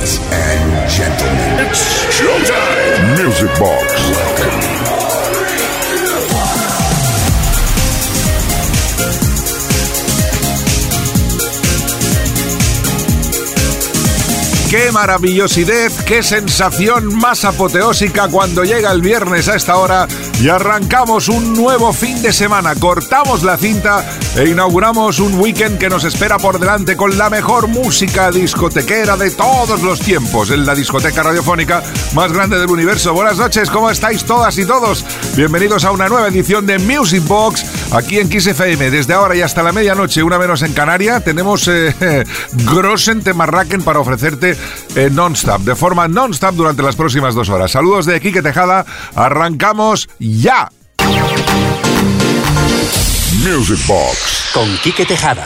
Ladies and gentlemen, it's showtime. Music Box. Welcome. Qué maravillosidad, qué sensación más apoteósica cuando llega el viernes a esta hora y arrancamos un nuevo fin de semana. Cortamos la cinta e inauguramos un weekend que nos espera por delante con la mejor música discotequera de todos los tiempos en la discoteca radiofónica más grande del universo. Buenas noches, ¿cómo estáis todas y todos? Bienvenidos a una nueva edición de Music Box aquí en Kiss. Desde ahora y hasta la medianoche, una menos en Canaria, tenemos eh, Grossen Temarraken para ofrecerte eh, non-stop, de forma non-stop durante las próximas dos horas. Saludos de Quique Tejada, arrancamos ya. Music Box con Quique Tejada.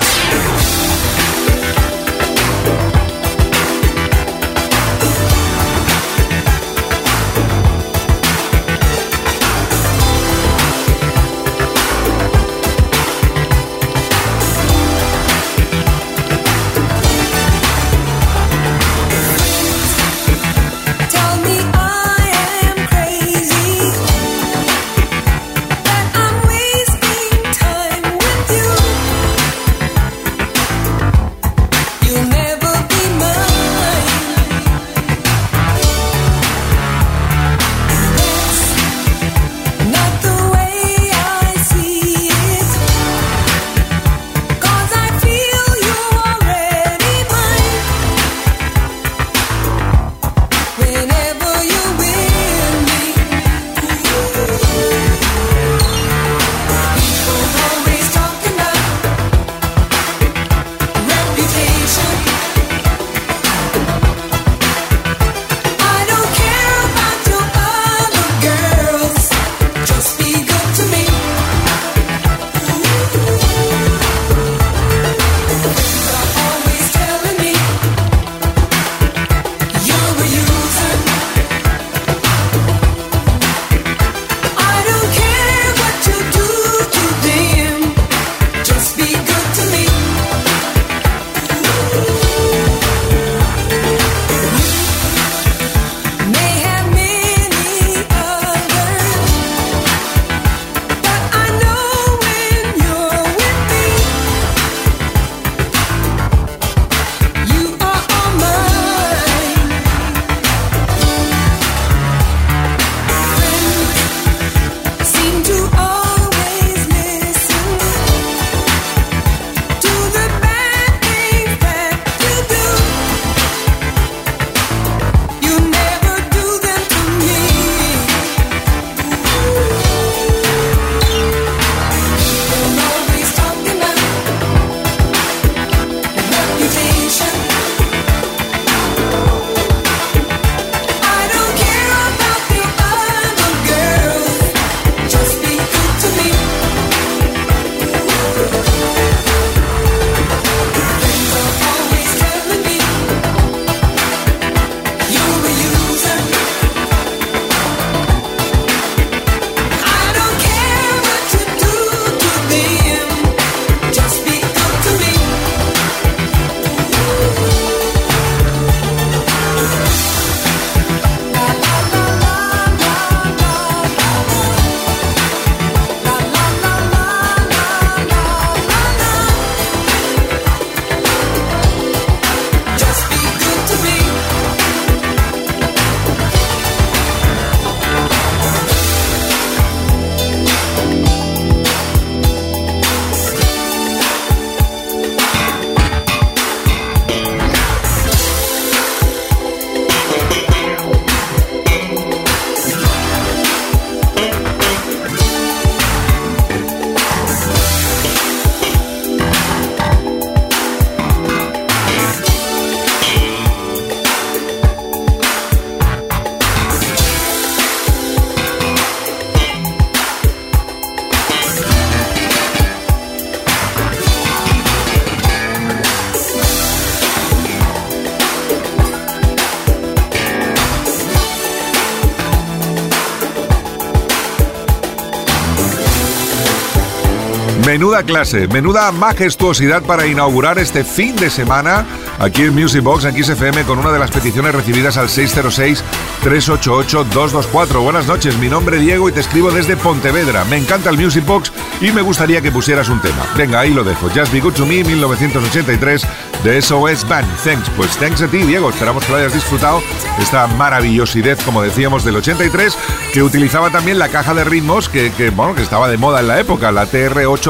Menuda clase, menuda majestuosidad para inaugurar este fin de semana aquí en Music Box, en XFM, con una de las peticiones recibidas al 606-388-224. Buenas noches, mi nombre es Diego y te escribo desde Pontevedra. Me encanta el Music Box y me gustaría que pusieras un tema. Venga, ahí lo dejo. Just Be Good to Me, 1983, de SOS Band. Thanks, pues thanks a ti, Diego. Esperamos que lo hayas disfrutado. Esta maravillosidad, como decíamos, del 83, que utilizaba también la caja de ritmos que, bueno, que estaba de moda en la época, la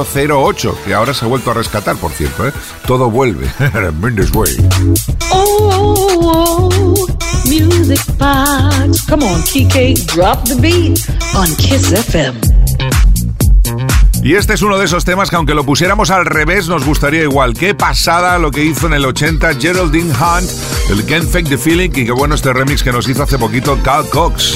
TR-808, que ahora se ha vuelto a rescatar, por cierto. ¿eh? Todo vuelve. Way. Oh, oh, oh, music box. Come on, TK, drop the beat on Kiss FM. Y este es uno de esos temas que aunque lo pusiéramos al revés nos gustaría igual. Qué pasada lo que hizo en el 80 Geraldine Hunt, el Can't Fake the Feeling y qué bueno este remix que nos hizo hace poquito Carl Cox.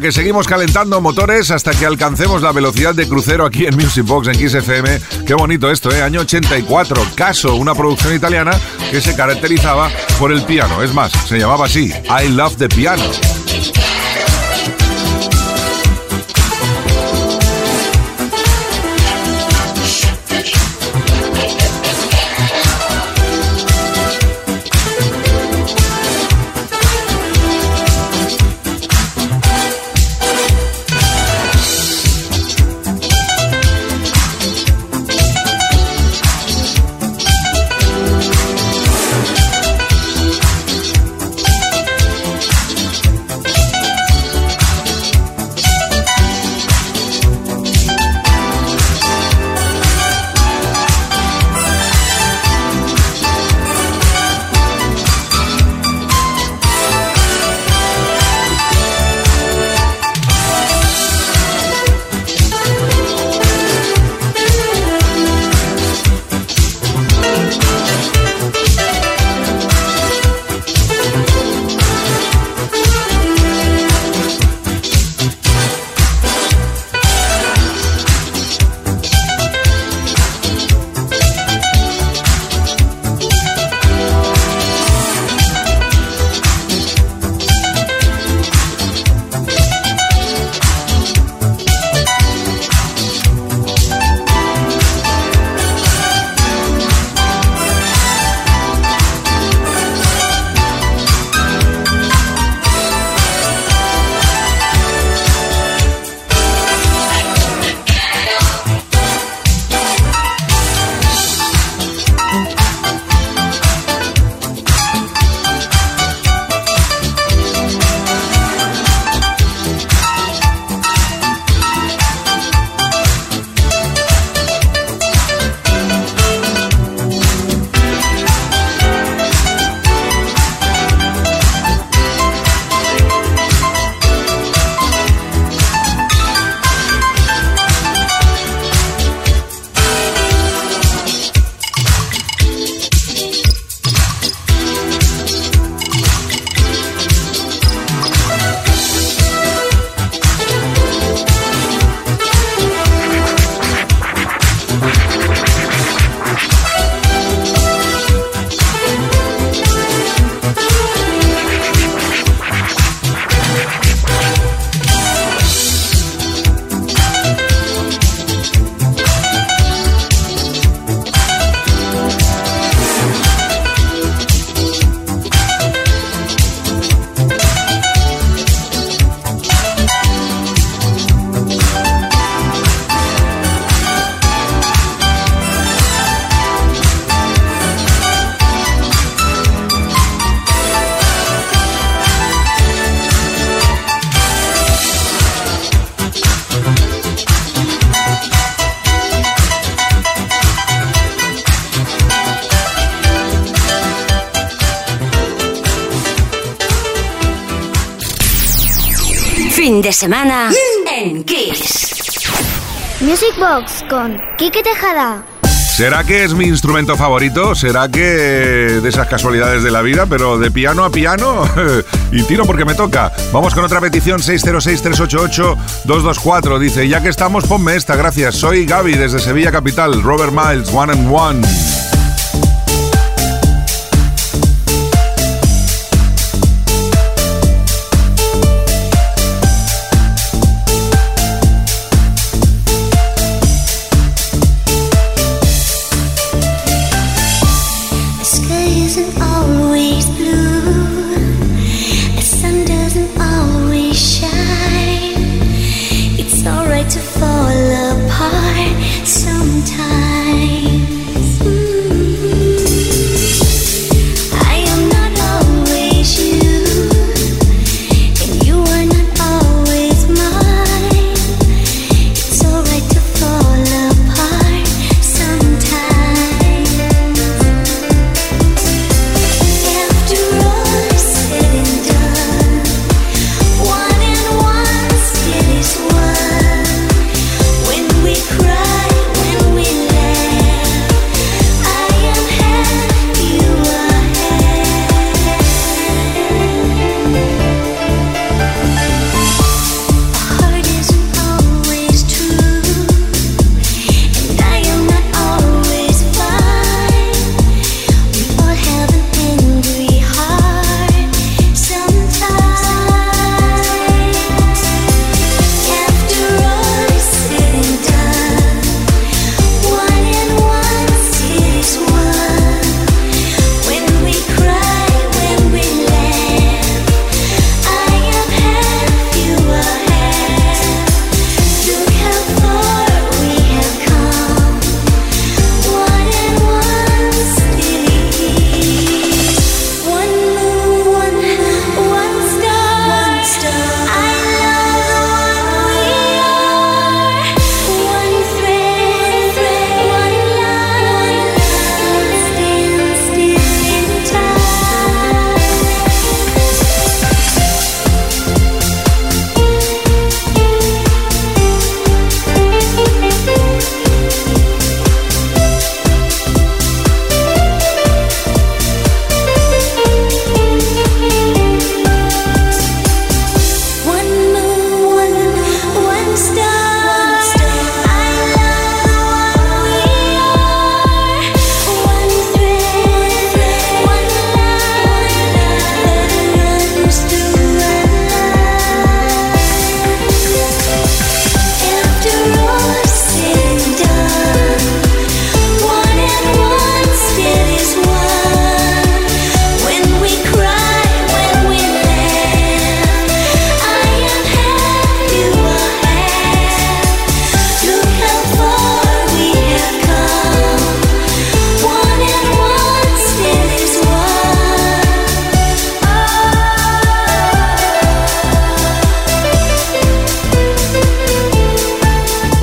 Que seguimos calentando motores hasta que alcancemos la velocidad de crucero aquí en Music Box en XFM. Qué bonito esto, ¿eh? Año 84, Caso, una producción italiana que se caracterizaba por el piano. Es más, se llamaba así, I Love the Piano. Semana en Kiss. Music Box con Kike Tejada. ¿Será que es mi instrumento favorito? ¿Será que de esas casualidades de la vida? Pero de piano a piano y tiro porque me toca. Vamos con otra petición 606-388-224. Dice, ya que estamos, ponme esta, gracias. Soy Gaby desde Sevilla Capital, Robert Miles, One and One.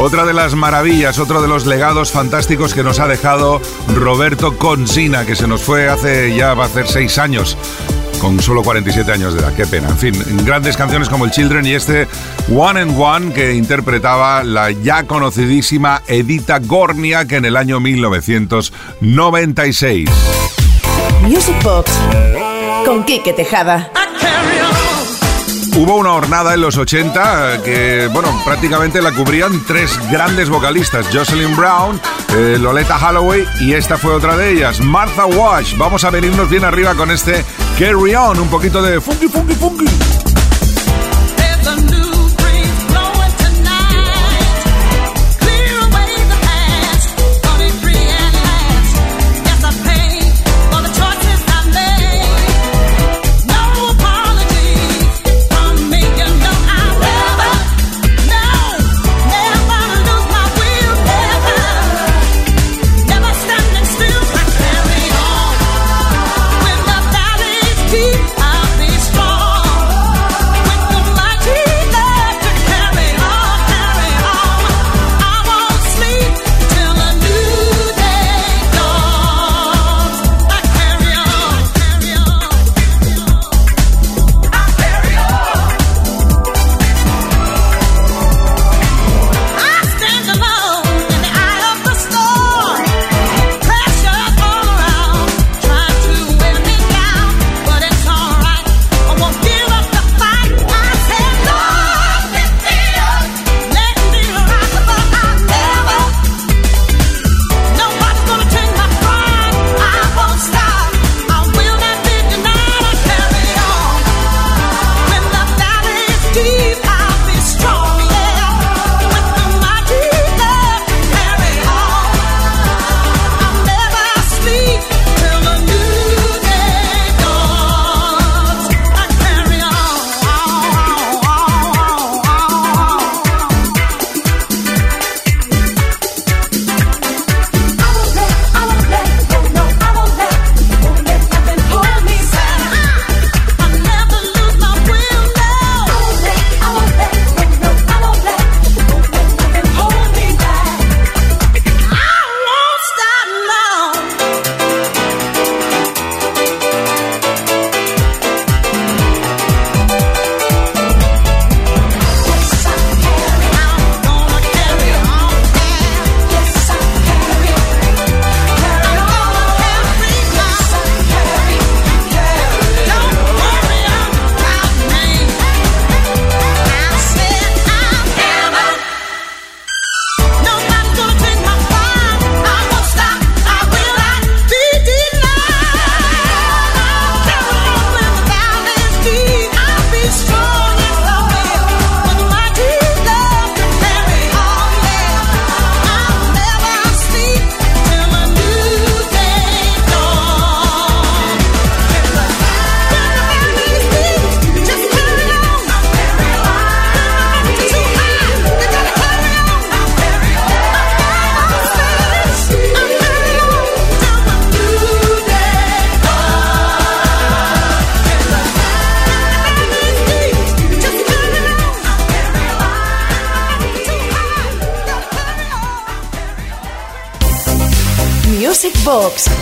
Otra de las maravillas, otro de los legados fantásticos que nos ha dejado Roberto Consina, que se nos fue hace ya va a hacer seis años con solo 47 años de edad. Qué pena. En fin, grandes canciones como el Children y este One and One que interpretaba la ya conocidísima Edita Gornia que en el año 1996. Music Box con Quique Tejada. Hubo una hornada en los 80 que, bueno, prácticamente la cubrían tres grandes vocalistas, Jocelyn Brown, eh, Loleta Holloway y esta fue otra de ellas, Martha Wash. Vamos a venirnos bien arriba con este Carry On, un poquito de funky, funky, funky.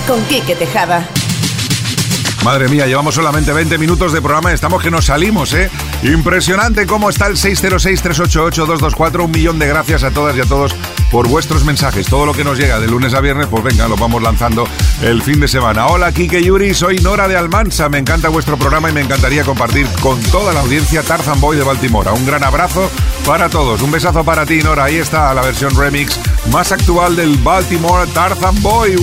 Con Quique Tejada. Madre mía, llevamos solamente 20 minutos de programa estamos que nos salimos, ¿eh? Impresionante cómo está el 606-388-224. Un millón de gracias a todas y a todos por vuestros mensajes. Todo lo que nos llega de lunes a viernes, pues venga, lo vamos lanzando el fin de semana. Hola, Kike Yuri, soy Nora de Almansa. Me encanta vuestro programa y me encantaría compartir con toda la audiencia Tarzan Boy de Baltimore. Un gran abrazo para todos. Un besazo para ti, Nora. Ahí está la versión remix más actual del Baltimore Tarzan Boy.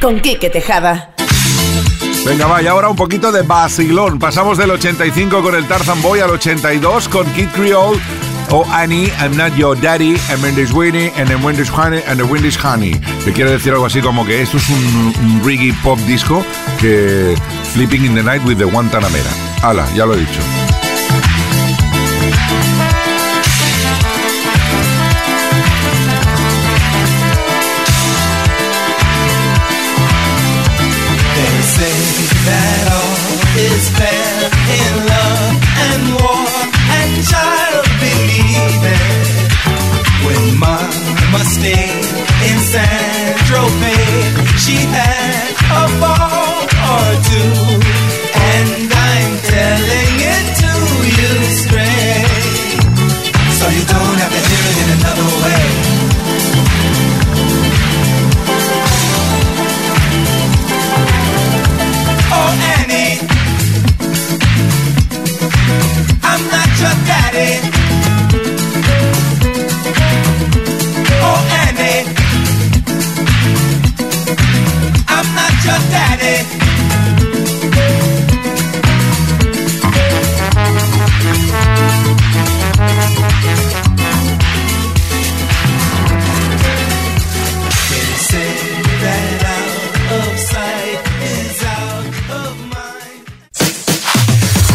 Con Quique Tejada. Venga, vaya, ahora un poquito de vacilón. Pasamos del 85 con el Tarzan Boy al 82 con Kid Creole o Annie, I'm Not Your Daddy, and Wendy's Winnie, and the Wendy's Honey, and the Wendy's Honey. Te quiero decir algo así como que esto es un, un reggae pop disco que Flipping in the Night with the Guantanamera. Hala, ya lo he dicho. She had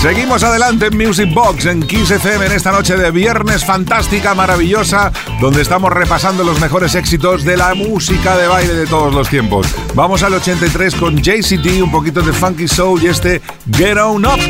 Seguimos adelante en Music Box en 15FM en esta noche de viernes fantástica, maravillosa, donde estamos repasando los mejores éxitos de la música de baile de todos los tiempos. Vamos al 83 con JCT, un poquito de Funky Soul y este Get On Up.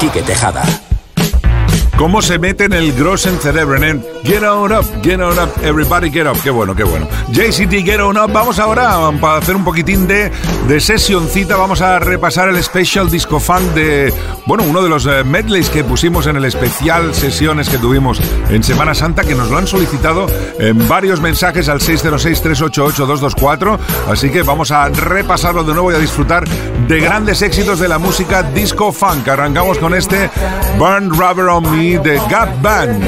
Quique Tejada. ¿Cómo se mete en el Grossen Cerebren en Get On Up, Get On Up, Everybody Get Up? Qué bueno, qué bueno. JCT Get On Up, vamos ahora para hacer un poquitín de, de sesioncita. Vamos a repasar el Special Disco Fan de, bueno, uno de los eh, medleys que pusimos en el especial sesiones que tuvimos en Semana Santa, que nos lo han solicitado en varios mensajes al 606-388-224. Así que vamos a repasarlo de nuevo y a disfrutar de grandes éxitos de la música disco funk. Arrancamos con este Burn Rubber on Me de Gap Band.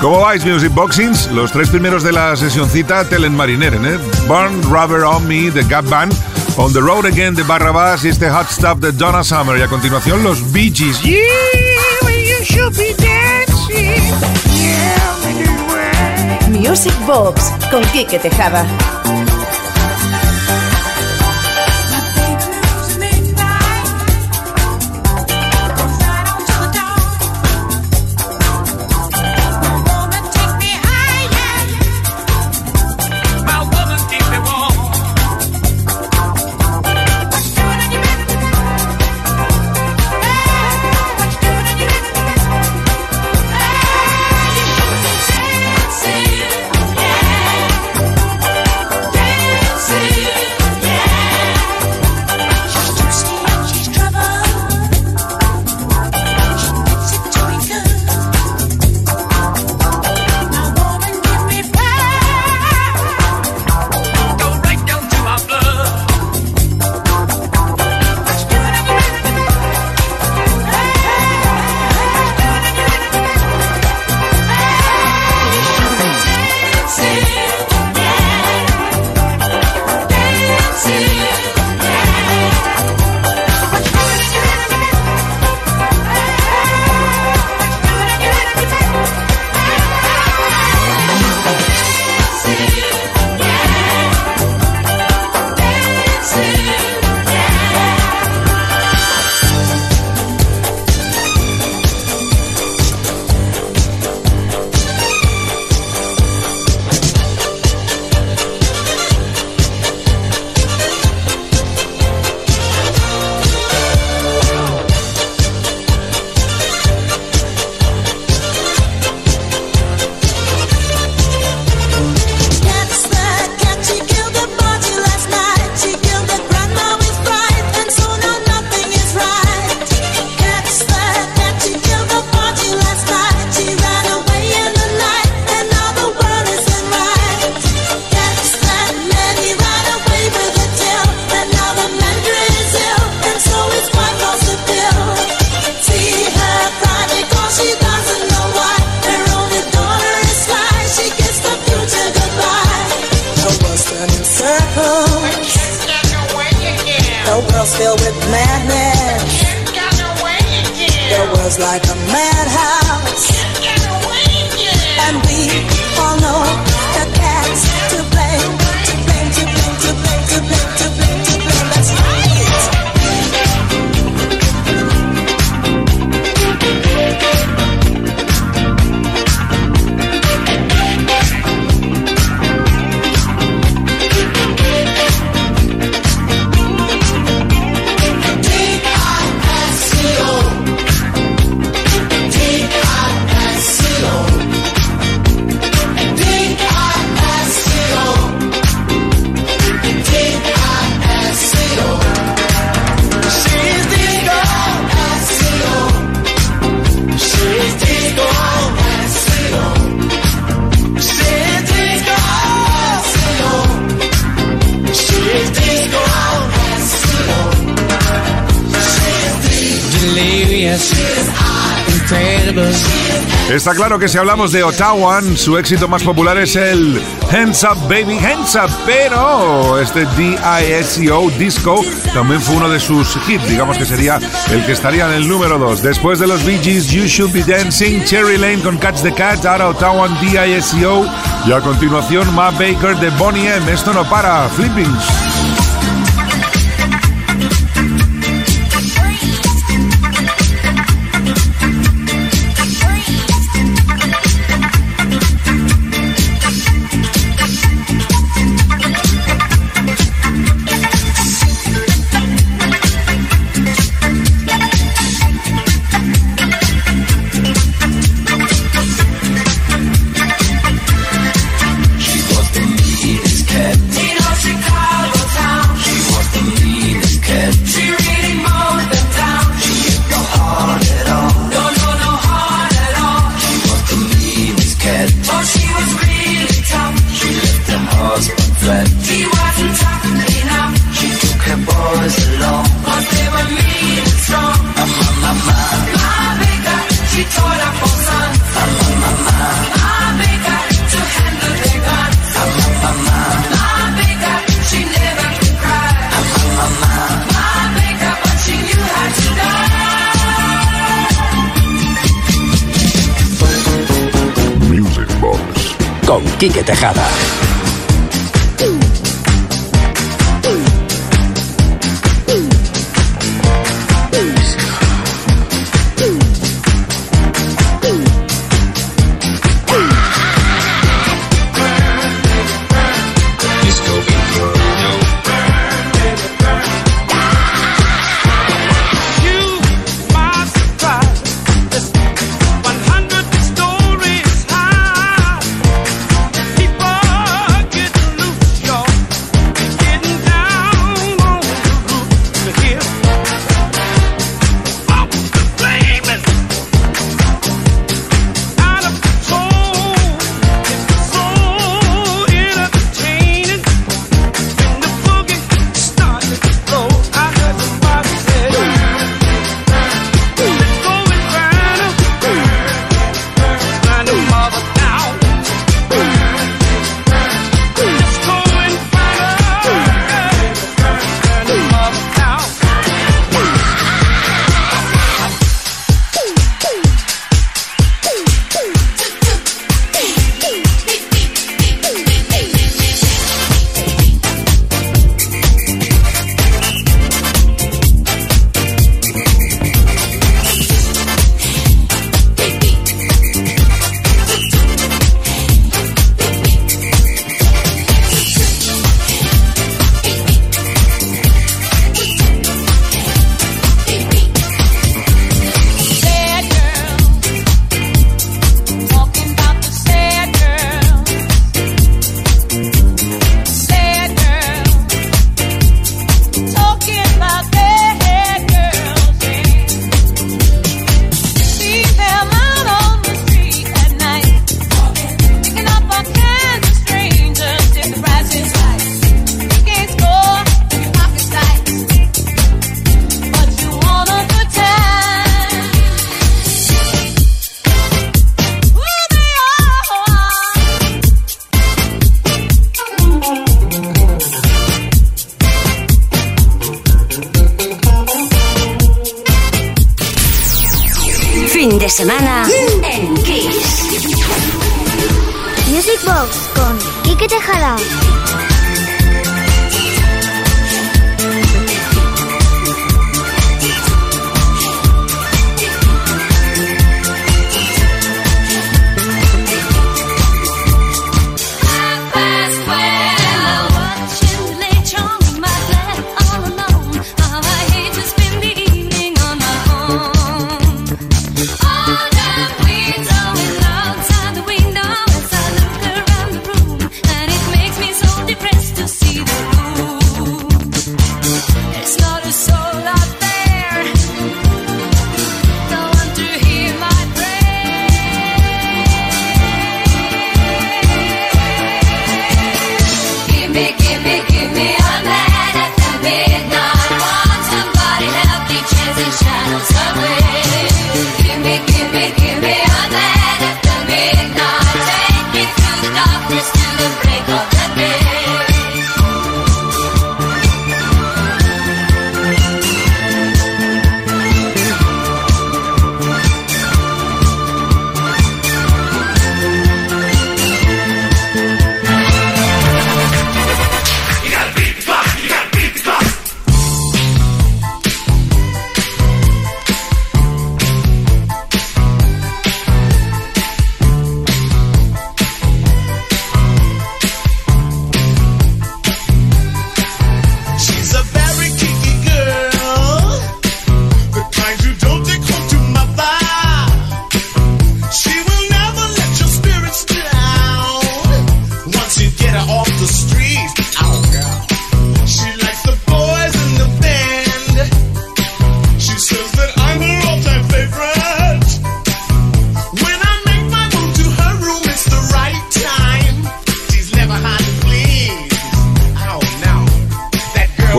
¿Cómo vais, Music Boxings? Los tres primeros de la sesioncita Telen Marineren, ¿eh? Burn Rubber on Me, The Gap Band, On the Road Again de Barrabás y este Hot Stuff de Donna Summer. Y a continuación, los Bee Gees. Yeah, you should be dancing. Yeah, Music Box con Quique Tejada. Está claro que si hablamos de Ottawa, su éxito más popular es el Hands Up Baby Hands Up, pero este D-I-S-C-O Disco también fue uno de sus hits, digamos que sería el que estaría en el número 2. Después de los Bee Gees, You Should Be Dancing, Cherry Lane con Catch the Cat, ahora Ottawa D-I-S-C-O y a continuación Matt Baker de Bonnie M. Esto no para, Flippings. Quique Tejada.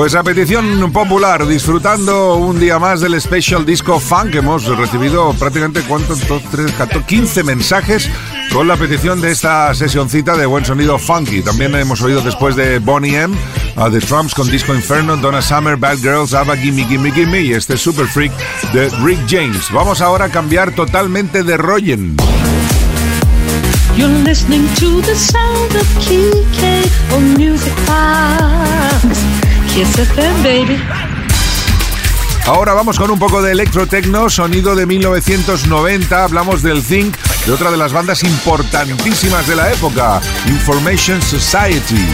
Pues a petición popular, disfrutando un día más del Special Disco Funk, hemos recibido prácticamente cuántos, dos, tres, 14, 15 mensajes con la petición de esta sesioncita de buen sonido funky. También hemos oído después de Bonnie M, a The Trumps con Disco Inferno, Donna Summer, Bad Girls, ABBA, Gimme Gimme Gimme y este Super Freak de Rick James. Vamos ahora a cambiar totalmente de Royen. You're listening to the sound of Kike on Music Box. Baby. Ahora vamos con un poco de electrotecno, sonido de 1990. Hablamos del Zinc, de otra de las bandas importantísimas de la época, Information Society.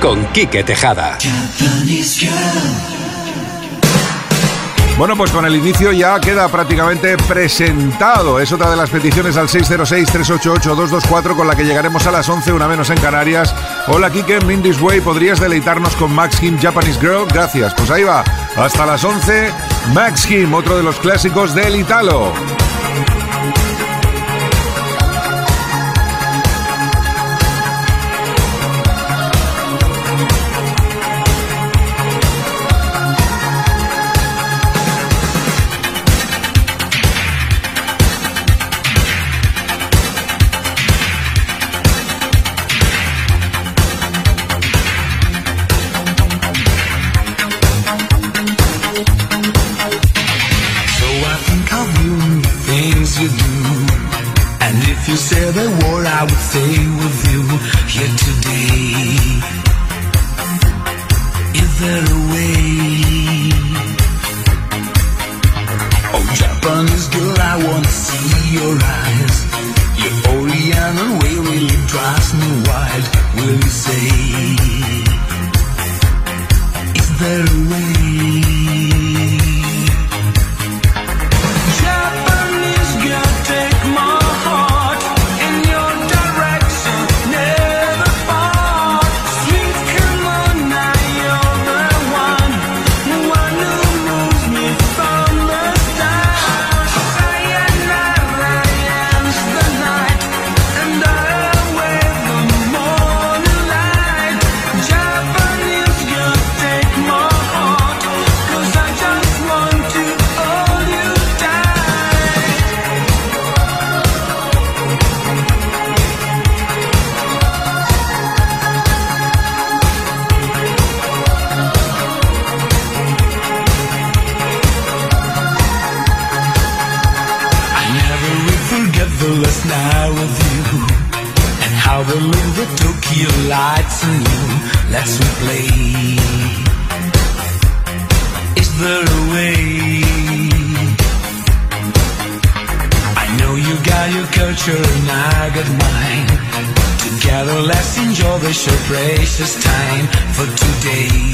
con Quique Tejada. Bueno, pues con el inicio ya queda prácticamente presentado. Es otra de las peticiones al 606-388-224 con la que llegaremos a las 11, una menos en Canarias. Hola Kike, Mindy's Way, ¿podrías deleitarnos con Max Kim Japanese Girl? Gracias. Pues ahí va. Hasta las 11, Max Kim, otro de los clásicos del Italo. to precious time for today.